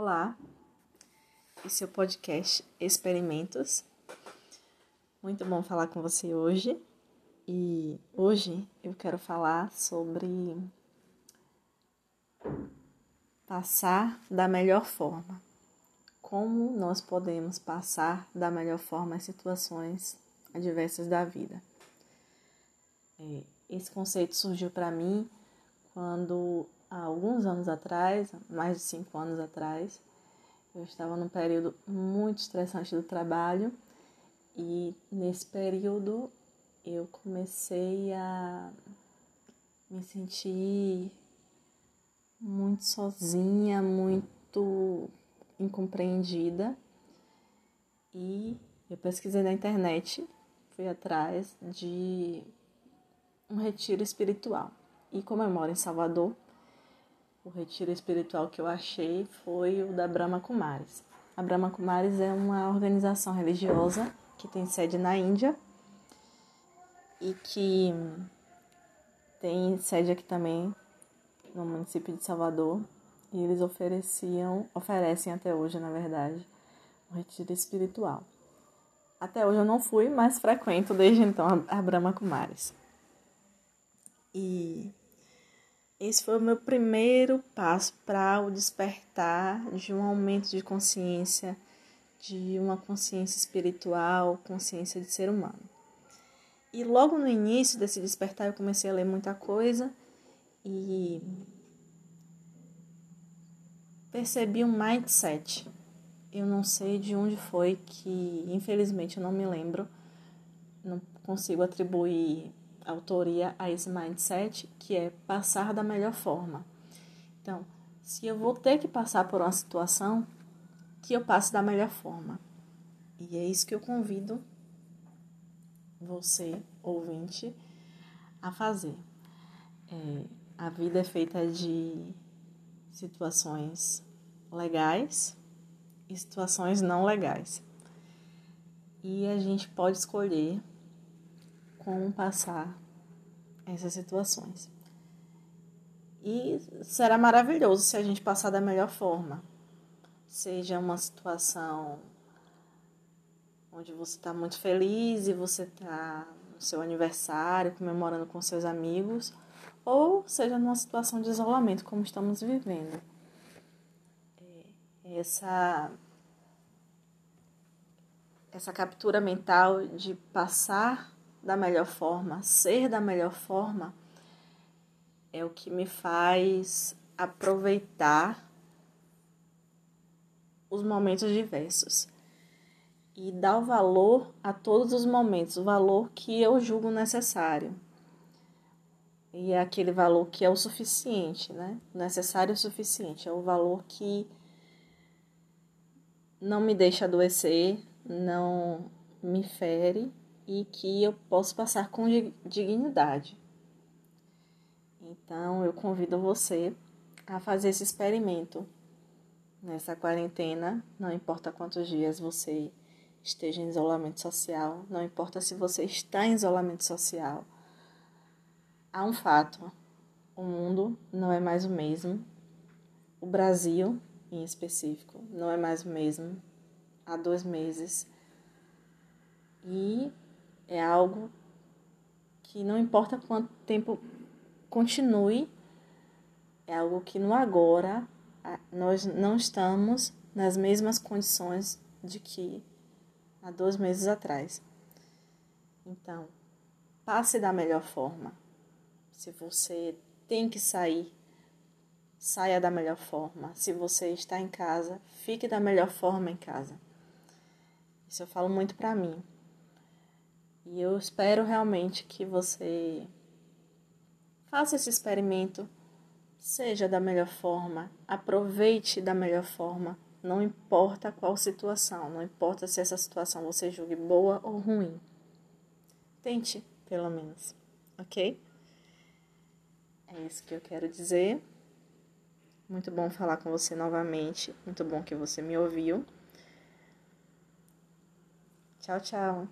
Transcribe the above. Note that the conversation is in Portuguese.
Olá, esse é o podcast Experimentos. Muito bom falar com você hoje. E hoje eu quero falar sobre passar da melhor forma. Como nós podemos passar da melhor forma as situações adversas da vida. É, esse conceito surgiu para mim quando há alguns anos atrás, mais de cinco anos atrás, eu estava num período muito estressante do trabalho e nesse período eu comecei a me sentir muito sozinha, muito incompreendida e eu pesquisei na internet, fui atrás de um retiro espiritual. E como eu moro em Salvador, o retiro espiritual que eu achei foi o da Brahma Kumaris. A Brahma Kumaris é uma organização religiosa que tem sede na Índia e que tem sede aqui também no município de Salvador. E eles ofereciam, oferecem até hoje, na verdade, um retiro espiritual. Até hoje eu não fui, mas frequento desde então a Brahma Kumaris. E esse foi o meu primeiro passo para o despertar de um aumento de consciência, de uma consciência espiritual, consciência de ser humano. E logo no início desse despertar eu comecei a ler muita coisa e percebi um mindset. Eu não sei de onde foi que, infelizmente, eu não me lembro, não consigo atribuir autoria a esse mindset, que é passar da melhor forma. Então, se eu vou ter que passar por uma situação, que eu passe da melhor forma. E é isso que eu convido você, ouvinte, a fazer. É, a vida é feita de situações legais e situações não legais. E a gente pode escolher como passar essas situações. E será maravilhoso se a gente passar da melhor forma. Seja uma situação onde você está muito feliz e você está no seu aniversário, comemorando com seus amigos, ou seja numa situação de isolamento, como estamos vivendo. É, essa essa captura mental de passar da melhor forma, ser da melhor forma, é o que me faz aproveitar os momentos diversos e dar o valor a todos os momentos, o valor que eu julgo necessário. E é aquele valor que é o suficiente, né? Necessário o suficiente, é o valor que não me deixa adoecer, não me fere e que eu posso passar com dignidade. Então, eu convido você a fazer esse experimento nessa quarentena, não importa quantos dias você esteja em isolamento social, não importa se você está em isolamento social. Há um fato: o mundo não é mais o mesmo. O Brasil, em específico, não é mais o mesmo há dois meses. E é algo que não importa quanto tempo continue, é algo que no agora nós não estamos nas mesmas condições de que há dois meses atrás. Então, passe da melhor forma. Se você tem que sair, saia da melhor forma. Se você está em casa, fique da melhor forma em casa. Isso eu falo muito para mim. E eu espero realmente que você faça esse experimento, seja da melhor forma, aproveite da melhor forma, não importa qual situação, não importa se essa situação você julgue boa ou ruim. Tente, pelo menos, ok? É isso que eu quero dizer. Muito bom falar com você novamente. Muito bom que você me ouviu. Tchau, tchau.